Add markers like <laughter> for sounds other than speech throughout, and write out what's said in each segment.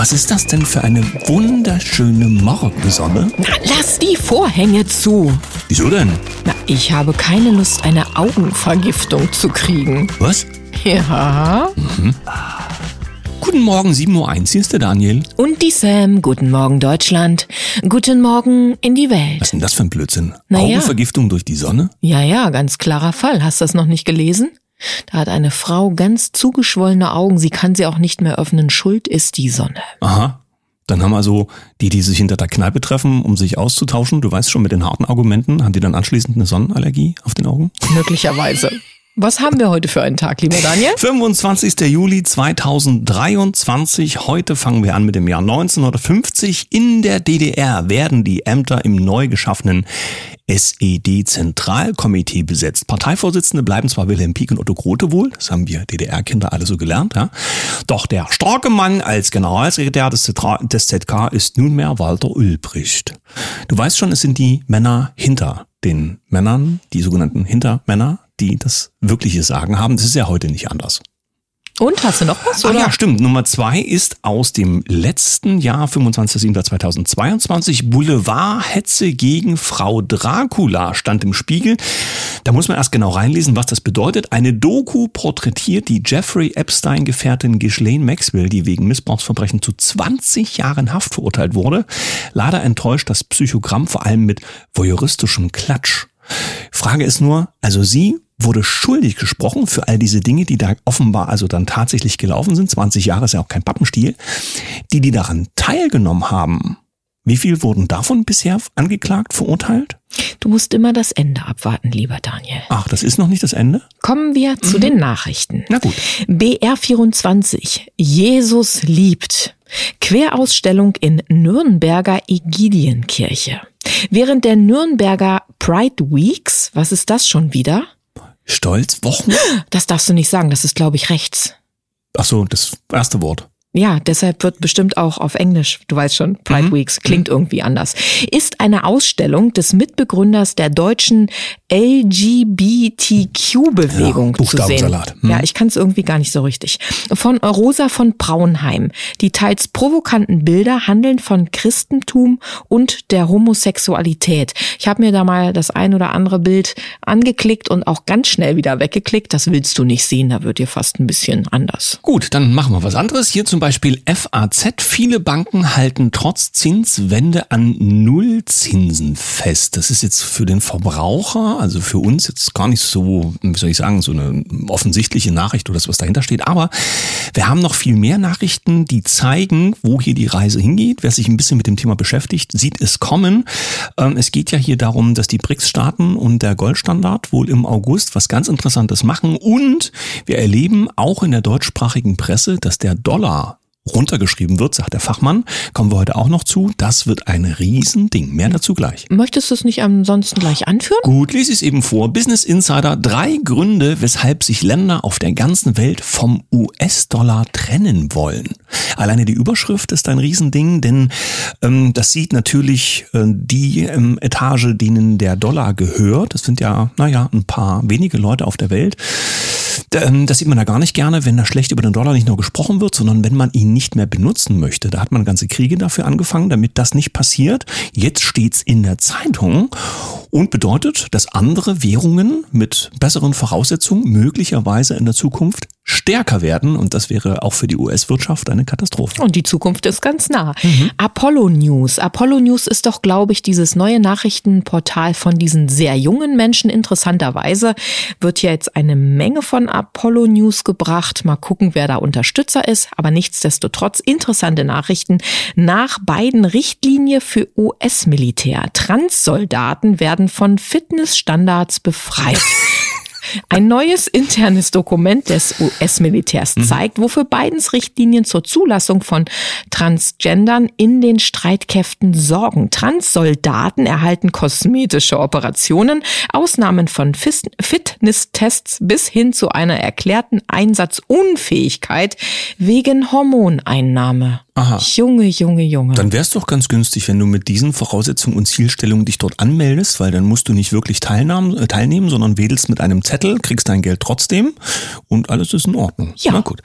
Was ist das denn für eine wunderschöne Morgensonne? Na, lass die Vorhänge zu. Wieso denn? Na, ich habe keine Lust, eine Augenvergiftung zu kriegen. Was? Ja. Guten Morgen, 7.01 Uhr, hier ist der Daniel. Und die Sam. Guten Morgen, Deutschland. Guten Morgen in die Welt. Was ist denn das für ein Blödsinn? Na ja. Augenvergiftung durch die Sonne? Ja, ja, ganz klarer Fall. Hast du das noch nicht gelesen? Da hat eine Frau ganz zugeschwollene Augen. Sie kann sie auch nicht mehr öffnen. Schuld ist die Sonne. Aha. Dann haben also die, die sich hinter der Kneipe treffen, um sich auszutauschen, du weißt schon mit den harten Argumenten, haben die dann anschließend eine Sonnenallergie auf den Augen? Möglicherweise. <laughs> Was haben wir heute für einen Tag, lieber Daniel? 25. Juli 2023. Heute fangen wir an mit dem Jahr 1950. In der DDR werden die Ämter im neu geschaffenen SED-Zentralkomitee besetzt. Parteivorsitzende bleiben zwar Wilhelm Pieck und Otto Grote wohl, das haben wir DDR-Kinder alle so gelernt, ja. Doch der starke Mann als Generalsekretär des, des ZK ist nunmehr Walter Ulbricht. Du weißt schon, es sind die Männer hinter den Männern, die sogenannten Hintermänner, die das wirkliche Sagen haben. Das ist ja heute nicht anders. Und hast du noch was? Ah Oder? ja, stimmt. Nummer zwei ist aus dem letzten Jahr, 25.07.2022. Boulevardhetze gegen Frau Dracula stand im Spiegel. Da muss man erst genau reinlesen, was das bedeutet. Eine Doku porträtiert die Jeffrey Epstein-Gefährtin Ghislaine Maxwell, die wegen Missbrauchsverbrechen zu 20 Jahren Haft verurteilt wurde. Leider enttäuscht das Psychogramm vor allem mit voyeuristischem Klatsch. Frage ist nur, also sie wurde schuldig gesprochen für all diese Dinge, die da offenbar also dann tatsächlich gelaufen sind. 20 Jahre ist ja auch kein Pappenstiel. Die, die daran teilgenommen haben, wie viel wurden davon bisher angeklagt, verurteilt? Du musst immer das Ende abwarten, lieber Daniel. Ach, das ist noch nicht das Ende? Kommen wir zu den Nachrichten. Na gut. BR24. Jesus liebt. Querausstellung in Nürnberger Ägidienkirche. Während der Nürnberger Pride Weeks, was ist das schon wieder? Stolz, Wochen? Das darfst du nicht sagen, das ist, glaube ich, rechts. Ach so, das erste Wort. Ja, deshalb wird bestimmt auch auf Englisch, du weißt schon, Pride Weeks klingt irgendwie anders, ist eine Ausstellung des Mitbegründers der deutschen LGBTQ-Bewegung Ja, zu sehen. Buchstabensalat. Hm. Ja, ich kann es irgendwie gar nicht so richtig. Von Rosa von Braunheim. Die teils provokanten Bilder handeln von Christentum und der Homosexualität. Ich habe mir da mal das ein oder andere Bild angeklickt und auch ganz schnell wieder weggeklickt. Das willst du nicht sehen, da wird dir fast ein bisschen anders. Gut, dann machen wir was anderes. Hier zum Beispiel FAZ. Viele Banken halten trotz Zinswende an Nullzinsen fest. Das ist jetzt für den Verbraucher, also für uns jetzt gar nicht so, wie soll ich sagen, so eine offensichtliche Nachricht oder das, was dahinter steht. Aber wir haben noch viel mehr Nachrichten, die zeigen, wo hier die Reise hingeht. Wer sich ein bisschen mit dem Thema beschäftigt, sieht es kommen. Ähm, Es geht ja hier darum, dass die BRICS-Staaten und der Goldstandard wohl im August was ganz Interessantes machen. Und wir erleben auch in der deutschsprachigen Presse, dass der Dollar runtergeschrieben wird, sagt der Fachmann. Kommen wir heute auch noch zu. Das wird ein Riesending. Mehr dazu gleich. Möchtest du es nicht ansonsten gleich anführen? Gut, lese ich es eben vor. Business Insider, drei Gründe, weshalb sich Länder auf der ganzen Welt vom US-Dollar trennen wollen. Alleine die Überschrift ist ein Riesending, denn ähm, das sieht natürlich äh, die ähm, Etage, denen der Dollar gehört. Das sind ja, naja, ein paar wenige Leute auf der Welt. Ähm, Das sieht man da gar nicht gerne, wenn da schlecht über den Dollar nicht nur gesprochen wird, sondern wenn man ihn nicht mehr benutzen möchte. Da hat man ganze Kriege dafür angefangen, damit das nicht passiert. Jetzt steht's in der Zeitung und bedeutet, dass andere Währungen mit besseren Voraussetzungen möglicherweise in der Zukunft stärker werden. Und das wäre auch für die US-Wirtschaft eine Katastrophe. Und die Zukunft ist ganz nah. Apollo News. Apollo News ist doch, glaube ich, dieses neue Nachrichtenportal von diesen sehr jungen Menschen. Interessanterweise wird ja jetzt eine Menge von Apollo News gebracht. Mal gucken, wer da Unterstützer ist. Aber nichtsdestotrotz interessante Nachrichten. Nach beiden Richtlinie für US-Militär. Transsoldaten werden von Fitnessstandards befreit. <laughs> Ein neues internes Dokument des US-Militärs zeigt, wofür Bidens Richtlinien zur Zulassung von Transgendern in den Streitkräften sorgen. Transsoldaten erhalten kosmetische Operationen, Ausnahmen von Fitnesstests bis hin zu einer erklärten Einsatzunfähigkeit wegen Hormoneinnahme. Aha. Junge, Junge, Junge. Dann wäre es doch ganz günstig, wenn du mit diesen Voraussetzungen und Zielstellungen dich dort anmeldest, weil dann musst du nicht wirklich teilnehmen, äh, teilnehmen sondern wedelst mit einem Zettel, kriegst dein Geld trotzdem und alles ist in Ordnung. Ja. Na gut.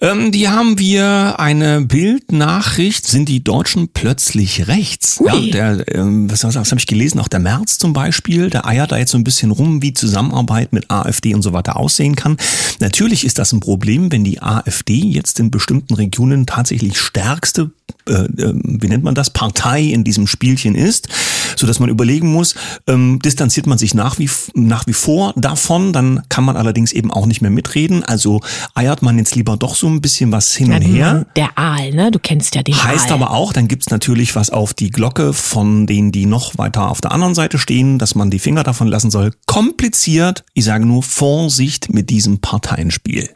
Ähm, die haben wir eine Bildnachricht, sind die Deutschen plötzlich rechts? Ja, der, ähm, was, was, was habe ich gelesen? Auch der März zum Beispiel, der eiert da jetzt so ein bisschen rum, wie Zusammenarbeit mit AfD und so weiter aussehen kann. Natürlich ist das ein Problem, wenn die AfD jetzt in bestimmten Regionen tatsächlich stärkste äh, äh, wie nennt man das, Partei in diesem Spielchen ist, so dass man überlegen muss, ähm, distanziert man sich nach wie, nach wie vor davon, dann kann man allerdings eben auch nicht mehr mitreden, also eiert man jetzt lieber doch so ein bisschen was hin und her. Der Aal, ne? Du kennst ja den Heißt Aal. aber auch, dann gibt's natürlich was auf die Glocke von denen, die noch weiter auf der anderen Seite stehen, dass man die Finger davon lassen soll. Kompliziert, ich sage nur Vorsicht mit diesem Parteienspiel.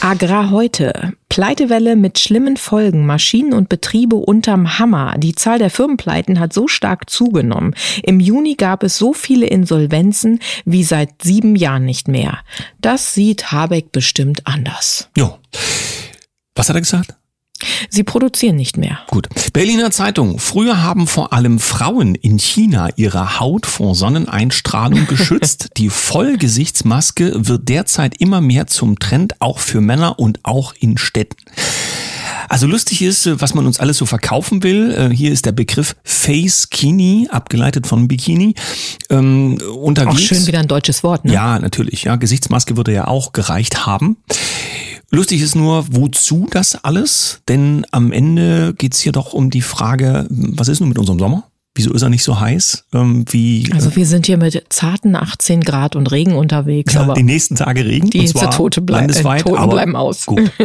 Agrar heute. Pleitewelle mit schlimmen Folgen. Maschinen und Betriebe unterm Hammer. Die Zahl der Firmenpleiten hat so stark zugenommen. Im Juni gab es so viele Insolvenzen wie seit sieben Jahren nicht mehr. Das sieht Habeck bestimmt anders. Jo. Was hat er gesagt? Sie produzieren nicht mehr. Gut. Berliner Zeitung. Früher haben vor allem Frauen in China ihre Haut vor Sonneneinstrahlung <laughs> geschützt. Die Vollgesichtsmaske wird derzeit immer mehr zum Trend, auch für Männer und auch in Städten. Also lustig ist, was man uns alles so verkaufen will. Äh, Hier ist der Begriff Face Kini, abgeleitet von Bikini. Ähm, unterwegs. Auch schön wieder ein deutsches Wort, ne? Ja, natürlich. Ja, Gesichtsmaske würde ja auch gereicht haben. Lustig ist nur, wozu das alles? Denn am Ende geht's hier doch um die Frage, was ist nun mit unserem Sommer? Wieso ist er nicht so heiß? Ähm, wie Also wir sind hier mit zarten 18 Grad und Regen unterwegs, ja, aber die nächsten Tage Regen. die und zwar Tote blei landesweit, äh, Toten aber bleiben aus. Gut. <laughs>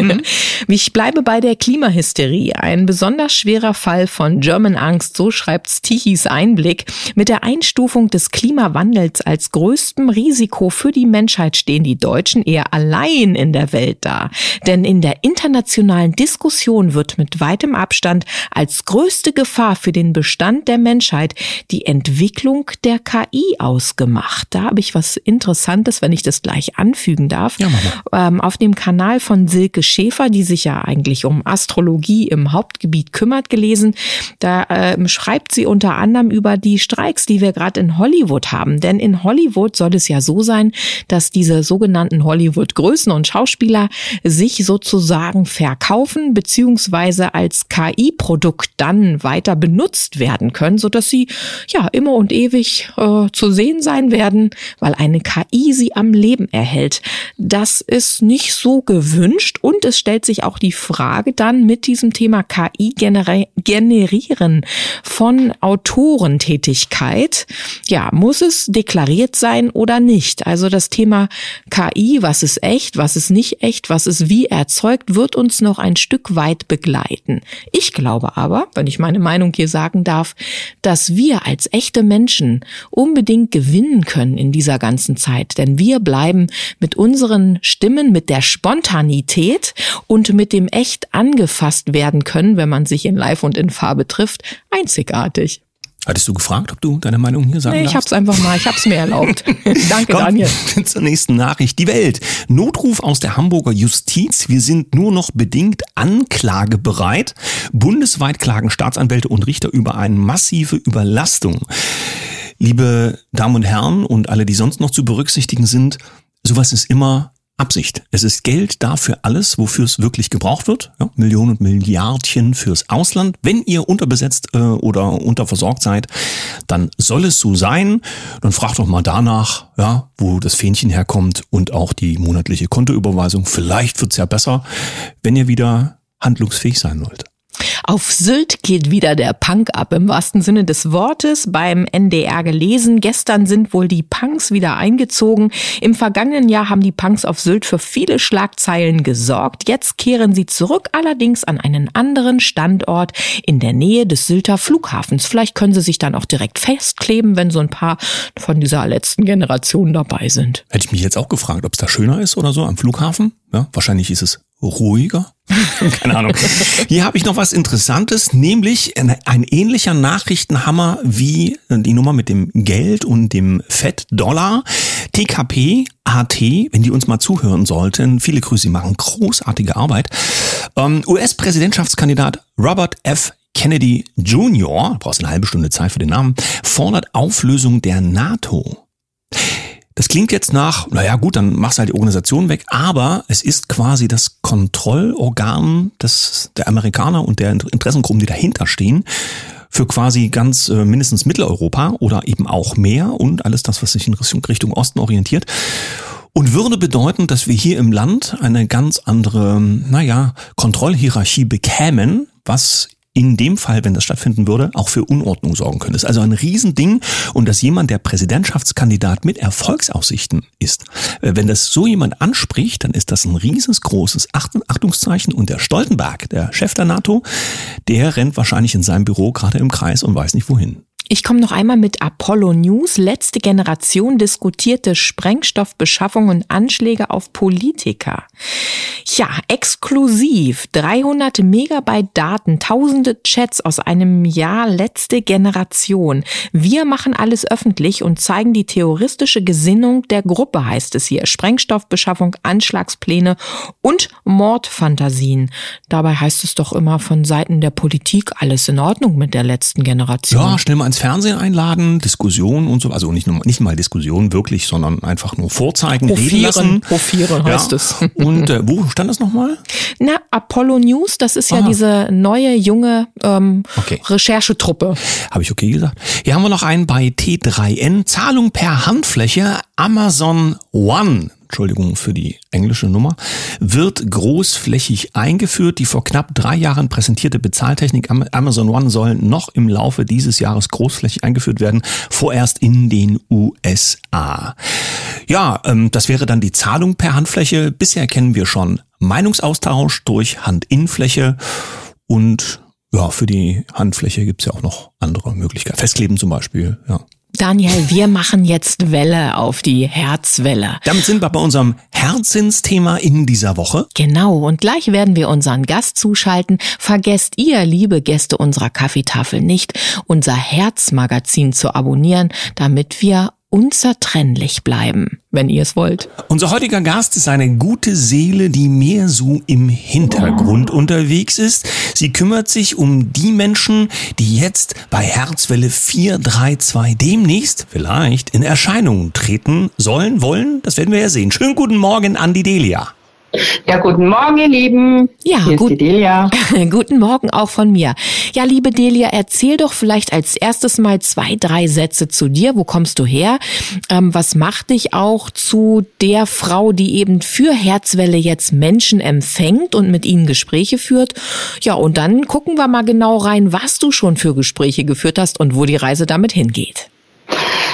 Ich bleibe bei der Klimahysterie. Ein besonders schwerer Fall von German Angst, so schreibt Tichys Einblick. Mit der Einstufung des Klimawandels als größtem Risiko für die Menschheit stehen die Deutschen eher allein in der Welt da. Denn in der internationalen Diskussion wird mit weitem Abstand als größte Gefahr für den Bestand der Menschheit die Entwicklung der KI ausgemacht. Da habe ich was Interessantes, wenn ich das gleich anfügen darf. Ja, ähm, auf dem Kanal von Silke Schäfer, die sich ja eigentlich um Astrologie im Hauptgebiet kümmert, gelesen. Da ähm, schreibt sie unter anderem über die Streiks, die wir gerade in Hollywood haben. Denn in Hollywood soll es ja so sein, dass diese sogenannten Hollywood-Größen und Schauspieler sich sozusagen verkaufen beziehungsweise als KI-Produkt dann weiter benutzt werden können, sodass sie ja immer und ewig äh, zu sehen sein werden, weil eine KI sie am Leben erhält. Das ist nicht so gewünscht und es stellt sich auch die Frage dann mit diesem Thema KI generi generieren von Autorentätigkeit. Ja, muss es deklariert sein oder nicht? Also das Thema KI, was ist echt, was ist nicht echt, was ist wie erzeugt, wird uns noch ein Stück weit begleiten. Ich glaube aber, wenn ich meine Meinung hier sagen darf, dass wir als echte Menschen unbedingt gewinnen können in dieser ganzen Zeit. Denn wir bleiben mit unseren Stimmen, mit der Spontanität und mit dem echt angefasst werden können, wenn man sich in Live und in Farbe trifft, einzigartig. Hattest du gefragt, ob du deine Meinung hier sagen Nee, ich hab's einfach mal, ich hab's mir erlaubt. <laughs> Danke, Kommt Daniel. <laughs> zur nächsten Nachricht. Die Welt. Notruf aus der Hamburger Justiz. Wir sind nur noch bedingt anklagebereit. Bundesweit klagen Staatsanwälte und Richter über eine massive Überlastung. Liebe Damen und Herren und alle, die sonst noch zu berücksichtigen sind, sowas ist immer Absicht. Es ist Geld da für alles, wofür es wirklich gebraucht wird. Ja, Millionen und Milliardchen fürs Ausland. Wenn ihr unterbesetzt äh, oder unterversorgt seid, dann soll es so sein. Dann fragt doch mal danach, ja, wo das Fähnchen herkommt und auch die monatliche Kontoüberweisung. Vielleicht wird's ja besser, wenn ihr wieder handlungsfähig sein wollt. Auf Sylt geht wieder der Punk ab, im wahrsten Sinne des Wortes, beim NDR gelesen. Gestern sind wohl die Punks wieder eingezogen. Im vergangenen Jahr haben die Punks auf Sylt für viele Schlagzeilen gesorgt. Jetzt kehren sie zurück, allerdings an einen anderen Standort in der Nähe des Sylter Flughafens. Vielleicht können sie sich dann auch direkt festkleben, wenn so ein paar von dieser letzten Generation dabei sind. Hätte ich mich jetzt auch gefragt, ob es da schöner ist oder so am Flughafen. Ja, wahrscheinlich ist es ruhiger. <laughs> Keine Ahnung. Hier habe ich noch was Interessantes, nämlich ein, ähnlicher Nachrichtenhammer wie die Nummer mit dem Geld und dem Fett-Dollar. TKP, AT, wenn die uns mal zuhören sollten, viele Grüße, sie machen großartige Arbeit. Ähm, US-Präsidentschaftskandidat Robert F. Kennedy Jr., brauchst eine halbe Stunde Zeit für den Namen, fordert Auflösung der NATO. Das klingt jetzt nach, naja gut, dann machst du halt die Organisation weg, aber es ist quasi das Kontrollorgan des, der Amerikaner und der Interessengruppen, die dahinter stehen, für quasi ganz äh, mindestens Mitteleuropa oder eben auch mehr und alles das, was sich in Richtung, Richtung Osten orientiert. Und würde bedeuten, dass wir hier im Land eine ganz andere, naja, Kontrollhierarchie bekämen, was in dem Fall, wenn das stattfinden würde, auch für Unordnung sorgen könnte. Das ist also ein Riesending und dass jemand, der Präsidentschaftskandidat mit Erfolgsaussichten ist, äh, wenn das so jemand anspricht, dann ist das ein riesengroßes Achtungszeichen und der Stoltenberg, der Chef der NATO, der rennt wahrscheinlich in seinem Büro gerade im Kreis und weiß nicht wohin. Ich komme noch einmal mit Apollo News. Letzte Generation diskutierte Sprengstoffbeschaffung und Anschläge auf Politiker. Ja, exklusiv 300 Megabyte Daten, tausende Chats aus einem Jahr letzte Generation. Wir machen alles öffentlich und zeigen die terroristische Gesinnung der Gruppe, heißt es hier. Sprengstoffbeschaffung, Anschlagspläne und Mordfantasien. Dabei heißt es doch immer von Seiten der Politik alles in Ordnung mit der letzten Generation. Ja, schnell mal ins Fernsehen einladen, Diskussionen und so, also nicht nur nicht mal Diskussionen wirklich, sondern einfach nur vorzeigen, reden lassen. Profieren heißt ja. es. <laughs> Und äh, wo stand das nochmal? Na, Apollo News, das ist ja Aha. diese neue junge ähm, Okay. Recherchetruppe. Habe ich okay gesagt? Hier haben wir noch einen bei T3N. Zahlung per Handfläche Amazon One. Entschuldigung für die englische Nummer, wird großflächig eingeführt. Die vor knapp drei Jahren präsentierte Bezahltechnik Am- Amazon One soll noch im Laufe dieses Jahres großflächig eingeführt werden, vorerst in den USA. Ja, ähm, das wäre dann die Zahlung per Handfläche. Bisher kennen wir schon Meinungsaustausch durch Handinnenfläche und ja, für die Handfläche gibt's ja auch noch andere Möglichkeiten. Festkleben zum Beispiel, ja. Daniel, wir machen jetzt Welle auf die Herzwelle. Damit sind wir bei unserem Herzensthema in dieser Woche. Genau, und gleich werden wir unseren Gast zuschalten. Vergesst ihr, liebe Gäste unserer Kaffeetafel, nicht, unser Herzmagazin zu abonnieren, damit wir unzertrennlich bleiben, wenn ihr es wollt. Unser heutiger Gast ist eine gute Seele, die mehr so im Hintergrund unterwegs ist. Sie kümmert sich um die Menschen, die jetzt bei Herzwelle 432 demnächst vielleicht in Erscheinung treten sollen, wollen. Das werden wir ja sehen. Schönen guten Morgen, Andi Delia. Ja, guten Morgen, ihr Lieben. Ja, Hier gut. ist die Delia. <laughs> Guten Morgen auch von mir. Ja, liebe Delia, erzähl doch vielleicht als erstes mal zwei, drei Sätze zu dir. Wo kommst du her? Ähm, was macht dich auch zu der Frau, die eben für Herzwelle jetzt Menschen empfängt und mit ihnen Gespräche führt? Ja, und dann gucken wir mal genau rein, was du schon für Gespräche geführt hast und wo die Reise damit hingeht.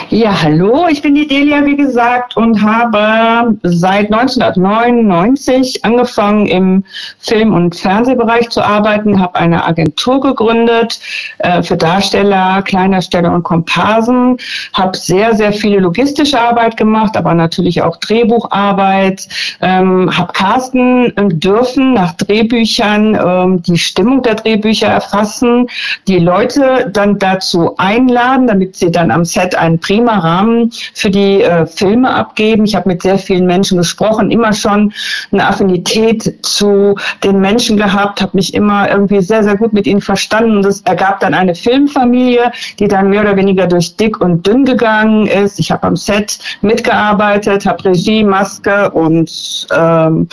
Ja, hallo, ich bin die Delia, wie gesagt, und habe seit 1999 angefangen im Film- und Fernsehbereich zu arbeiten, habe eine Agentur gegründet äh, für Darsteller, Kleindarsteller und Komparsen, habe sehr, sehr viele logistische Arbeit gemacht, aber natürlich auch Drehbucharbeit, ähm, habe casten dürfen nach Drehbüchern, ähm, die Stimmung der Drehbücher erfassen, die Leute dann dazu einladen, damit sie dann am Set einen prima Rahmen für die äh, Filme abgeben. Ich habe mit sehr vielen Menschen gesprochen, immer schon eine Affinität zu den Menschen gehabt, habe mich immer irgendwie sehr, sehr gut mit ihnen verstanden. Das ergab dann eine Filmfamilie, die dann mehr oder weniger durch dick und dünn gegangen ist. Ich habe am Set mitgearbeitet, habe Regie, Maske und ähm,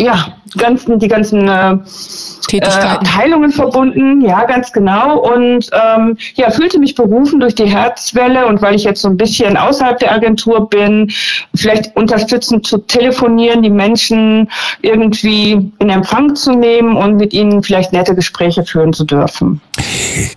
ja, ganzen, die ganzen äh, Tätigkeiten. äh, Heilungen verbunden, ja, ganz genau. Und ähm, ja, fühlte mich berufen durch die Herzwelle und weil ich jetzt so ein bisschen außerhalb der Agentur bin, vielleicht unterstützend zu telefonieren, die Menschen irgendwie in Empfang zu nehmen und mit ihnen vielleicht nette Gespräche führen zu dürfen.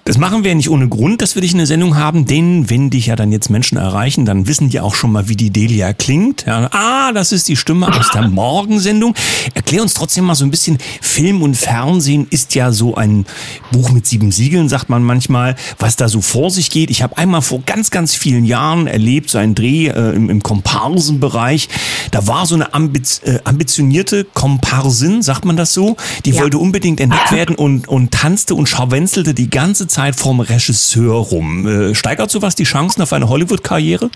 Das machen wir nicht ohne Grund, dass wir dich in der Sendung haben, denn wenn dich ja dann jetzt Menschen erreichen, dann wissen die auch schon mal, wie die Delia klingt. Ja, ah, das ist die Stimme aus der Morgensendung. Erklär uns trotzdem mal so ein bisschen, Film und Fernsehen ist ja so ein Buch mit sieben Siegeln, sagt man manchmal, was da so vor sich geht. Ich habe einmal vor ganz, ganz vielen Jahren erlebt, so einen Dreh äh, im, im Komparsenbereich. Da war so eine ambiz äh, ambitionierte Komparsin, sagt man das so, die Ja. wollte unbedingt entdeckt <clears throat> werden und, und tanzte und scharwenzelte die ganze Zeit vorm Regisseur rum. Äh, steigert sowas die Chancen auf eine Hollywood-Karriere?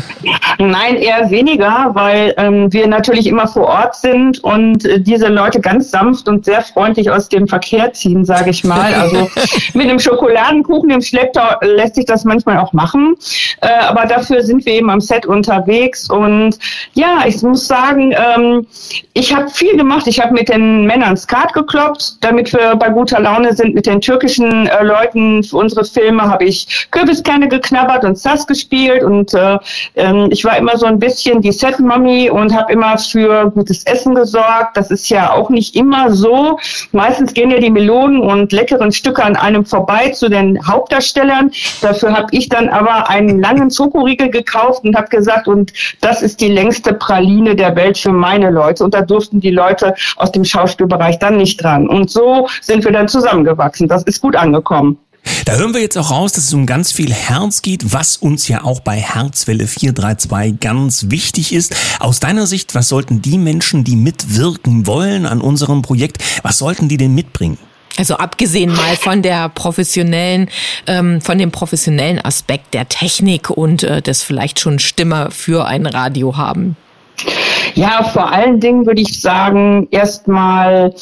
<laughs> Nein, eher weniger, weil ähm, wir natürlich immer vor Ort sind und äh, diese Leute ganz sanft und sehr freundlich aus dem Verkehr ziehen, sage ich mal. Also <laughs> mit einem Schokoladenkuchen im Schlepptau lässt sich das manchmal auch machen. Äh, aber dafür sind wir eben am Set unterwegs. Und ja, ich muss sagen, ähm, ich habe viel gemacht. Ich habe mit den Männern Skat gekloppt, damit wir bei guter Laune sind. Mit den türkischen äh, Leuten für unsere Filme habe ich Kürbiskerne geknabbert und Sass gespielt. Und äh, äh, ich war immer so ein bisschen die Set-Mommy und habe immer für gutes Essen gesorgt. Das ist ja auch nicht immer so. Meistens gehen ja die Melonen und leckeren Stücke an einem vorbei zu den Hauptdarstellern. Dafür habe ich dann aber einen langen Schokoriegel gekauft und habe gesagt, und das ist die längste Praline der Welt für meine Leute. Und da durften die Leute aus dem Schauspielbereich dann nicht dran. Und so sind wir dann zusammengewachsen. Das ist gut angekommen. Da hören wir jetzt auch raus, dass es um ganz viel Herz geht, was uns ja auch bei Herzwelle 432 ganz wichtig ist. Aus deiner Sicht, was sollten die Menschen, die mitwirken wollen an unserem Projekt, was sollten die denn mitbringen? Also abgesehen mal von der professionellen, ähm, von dem professionellen Aspekt der Technik und äh, das vielleicht schon Stimme für ein Radio haben. Ja, vor allen Dingen würde ich sagen, erstmal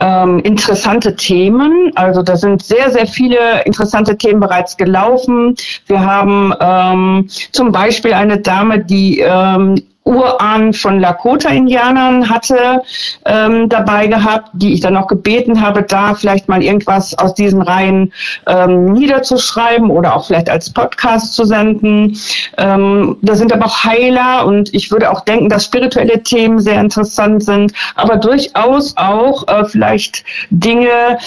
ähm, interessante Themen. Also da sind sehr, sehr viele interessante Themen bereits gelaufen. Wir haben ähm, zum Beispiel eine Dame, die ähm, Urahn von Lakota-Indianern hatte ähm, dabei gehabt, die ich dann noch gebeten habe, da vielleicht mal irgendwas aus diesen Reihen ähm, niederzuschreiben oder auch vielleicht als Podcast zu senden. Ähm, da sind aber auch Heiler und ich würde auch denken, dass spirituelle Themen sehr interessant sind, aber durchaus auch äh, vielleicht Dinge,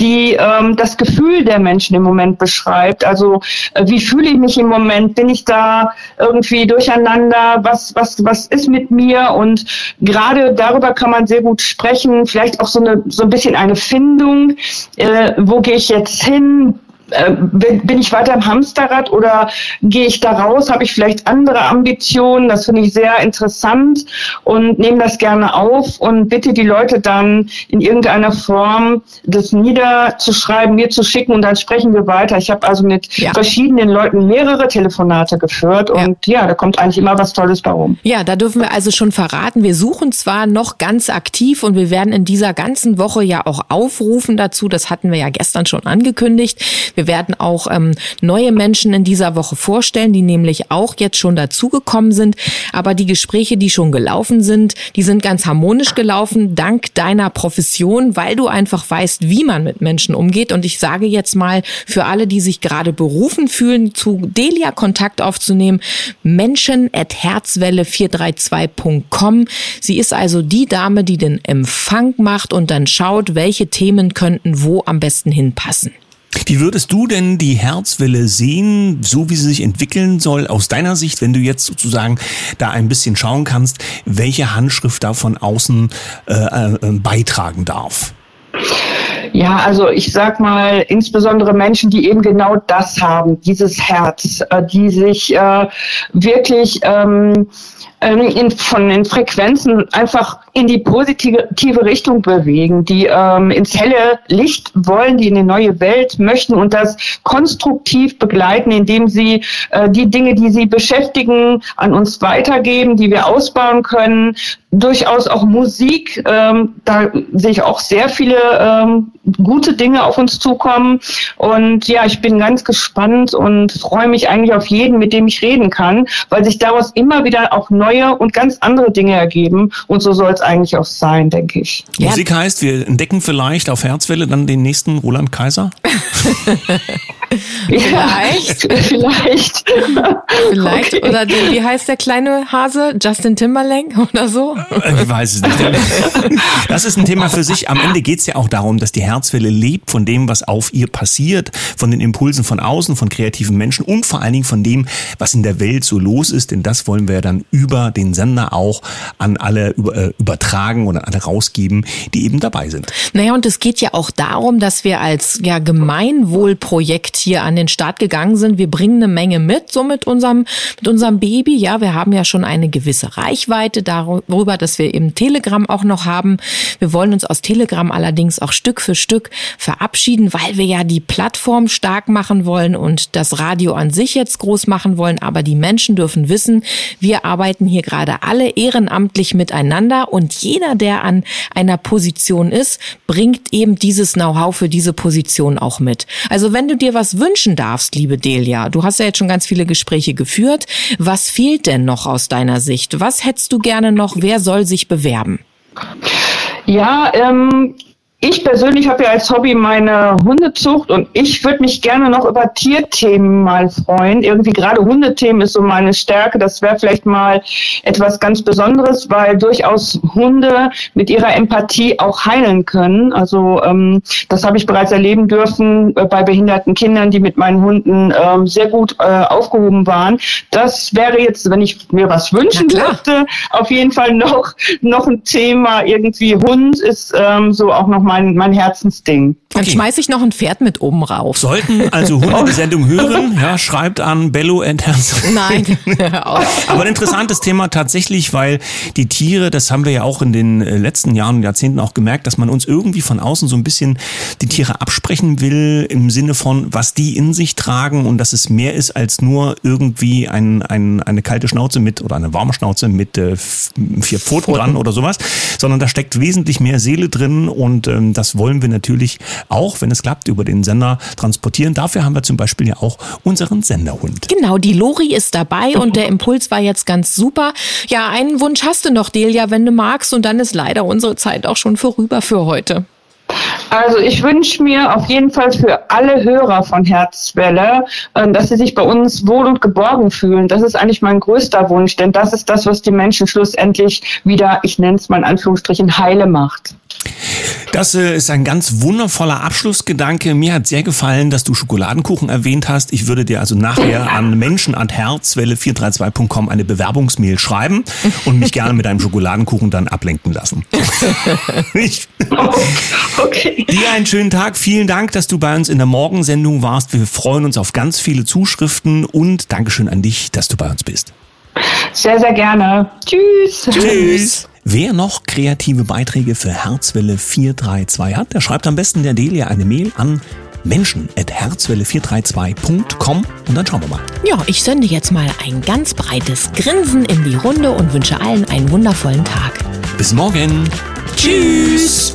die ähm, das Gefühl der Menschen im Moment beschreibt. Also äh, wie fühle ich mich im Moment? Bin ich da irgendwie durcheinander? Was, was was ist mit mir? Und gerade darüber kann man sehr gut sprechen. Vielleicht auch so eine so ein bisschen eine Findung. Äh, wo gehe ich jetzt hin? Äh, bin ich weiter im Hamsterrad oder gehe ich da raus? Habe ich vielleicht andere Ambitionen? Das finde ich sehr interessant und nehme das gerne auf und bitte die Leute dann in irgendeiner Form das niederzuschreiben, mir zu schicken und dann sprechen wir weiter. Ich habe also mit ja. verschiedenen Leuten mehrere Telefonate geführt und ja. ja, da kommt eigentlich immer was Tolles darum. Ja, da dürfen wir also schon verraten, wir suchen zwar noch ganz aktiv und wir werden in dieser ganzen Woche ja auch aufrufen dazu, das hatten wir ja gestern schon angekündigt. Wir werden auch ähm, neue Menschen in dieser Woche vorstellen, die nämlich auch jetzt schon dazugekommen sind. Aber die Gespräche, die schon gelaufen sind, die sind ganz harmonisch gelaufen, dank deiner Profession, weil du einfach weißt, wie man mit Menschen umgeht. Und ich sage jetzt mal für alle, die sich gerade berufen fühlen, zu Delia Kontakt aufzunehmen, Menschen at herzwelle432.com. Sie ist also die Dame, die den Empfang macht und dann schaut, welche Themen könnten wo am besten hinpassen. Wie würdest du denn die Herzwelle sehen, so wie sie sich entwickeln soll, aus deiner Sicht, wenn du jetzt sozusagen da ein bisschen schauen kannst, welche Handschrift da von außen äh, äh, beitragen darf? Ja, also ich sag mal, insbesondere Menschen, die eben genau das haben, dieses Herz, äh, die sich äh, wirklich ähm, ähm, in, von den Frequenzen einfach in die positive Richtung bewegen, die ähm, ins helle Licht wollen, die in eine neue Welt möchten und das konstruktiv begleiten, indem sie äh, die Dinge, die sie beschäftigen, an uns weitergeben, die wir ausbauen können. Durchaus auch Musik, ähm, da sehe ich auch sehr viele ähm, gute Dinge auf uns zukommen. Und ja, ich bin ganz gespannt und freue mich eigentlich auf jeden, mit dem ich reden kann, weil sich daraus immer wieder auch neue und ganz andere Dinge ergeben. Und so soll es eigentlich auch sein, denke ich. Musik heißt, wir entdecken vielleicht auf Herzwelle dann den nächsten Roland Kaiser? <laughs> <laughs> vielleicht. <laughs> vielleicht. Vielleicht. Okay. Oder den, wie heißt der kleine Hase? Justin Timberlake <laughs> oder so? Ich weiß es nicht. Das ist ein Thema für sich. Am Ende geht es ja auch darum, dass die Herzwelle lebt von dem, was auf ihr passiert, von den Impulsen von außen, von kreativen Menschen und vor allen Dingen von dem, was in der Welt so los ist. Denn das wollen wir ja dann über den Sender auch an alle äh, übertragen oder an alle rausgeben, die eben dabei sind. Naja, und es geht ja auch darum, dass wir als ja, Gemeinwohlprojekt hier an den Start gegangen sind. Wir bringen eine Menge mit, so mit unserem, mit unserem Baby. Ja, wir haben ja schon eine gewisse Reichweite darüber, dass wir eben Telegram auch noch haben. Wir wollen uns aus Telegram allerdings auch Stück für Stück verabschieden, weil wir ja die Plattform stark machen wollen und das Radio an sich jetzt groß machen wollen. Aber die Menschen dürfen wissen, wir arbeiten hier gerade alle ehrenamtlich miteinander und jeder, der an einer Position ist, bringt eben dieses Know-how für diese Position auch mit. Also wenn du dir was was wünschen darfst, liebe Delia, du hast ja jetzt schon ganz viele Gespräche geführt. Was fehlt denn noch aus deiner Sicht? Was hättest du gerne noch? Wer soll sich bewerben? Ja, ähm, ich persönlich habe ja als Hobby meine Hundezucht und ich würde mich gerne noch über Tierthemen mal freuen. Irgendwie gerade Hundethemen ist so meine Stärke. Das wäre vielleicht mal etwas ganz Besonderes, weil durchaus Hunde mit ihrer Empathie auch heilen können. Also ähm, das habe ich bereits erleben dürfen äh, bei behinderten Kindern, die mit meinen Hunden ähm, sehr gut äh, aufgehoben waren. Das wäre jetzt, wenn ich mir was wünschen dürfte, auf jeden Fall noch noch ein Thema. Irgendwie Hund ist ähm, so auch noch mein, mein Herzensding. Dann okay. schmeiße ich noch ein Pferd mit oben rauf. Sollten also Hunde die <laughs> Sendung hören, ja, schreibt an Bello and Herz. Nein. Aber ein interessantes Thema tatsächlich, weil die Tiere, das haben wir ja auch in den äh, letzten Jahren und Jahrzehnten auch gemerkt, dass man uns irgendwie von außen so ein bisschen die Tiere absprechen will, im Sinne von, was die in sich tragen und dass es mehr ist als nur irgendwie ein, ein, eine kalte Schnauze mit oder eine warme Schnauze mit äh, vier Pfoten, Pfoten dran oder sowas, sondern da steckt wesentlich mehr Seele drin und äh, ähm, das wollen wir natürlich auch, wenn es klappt, über den Sender transportieren. Dafür haben wir zum Beispiel ja auch unseren Senderhund. Genau, die Lori ist dabei und der Impuls war jetzt ganz super. Ja, einen Wunsch hast du noch, Delia, wenn du magst. Und dann ist leider unsere Zeit auch schon vorüber für heute. Also ich wünsche mir auf jeden Fall für alle Hörer von Herzwelle, ähm, dass sie sich bei uns wohl und geborgen fühlen. Das ist eigentlich mein größter Wunsch, denn das ist das, was die Menschen schlussendlich wieder, ich nenne es mal in Anführungsstrichen, heile macht. Das äh, ist ein ganz wundervoller Abschlussgedanke. Mir hat sehr gefallen, dass du Schokoladenkuchen erwähnt hast. Ich würde dir also nachher an menschenanherzwelle432.com eine Bewerbungsmail schreiben und mich gerne mit einem Schokoladenkuchen dann ablenken lassen. <laughs> ich, okay. Dir einen schönen Tag. Vielen Dank, dass du bei uns in der Morgensendung warst. Wir freuen uns auf ganz viele Zuschriften und Dankeschön an dich, dass du bei uns bist. Sehr, sehr gerne. Tschüss. Tschüss. Wer noch kreative Beiträge für Herzwelle 432 hat, der schreibt am besten der Delia eine Mail an menschen.herzwelle432.com und dann schauen wir mal. Ja, ich sende jetzt mal ein ganz breites Grinsen in die Runde und wünsche allen einen wundervollen Tag. Bis morgen. Tschüss.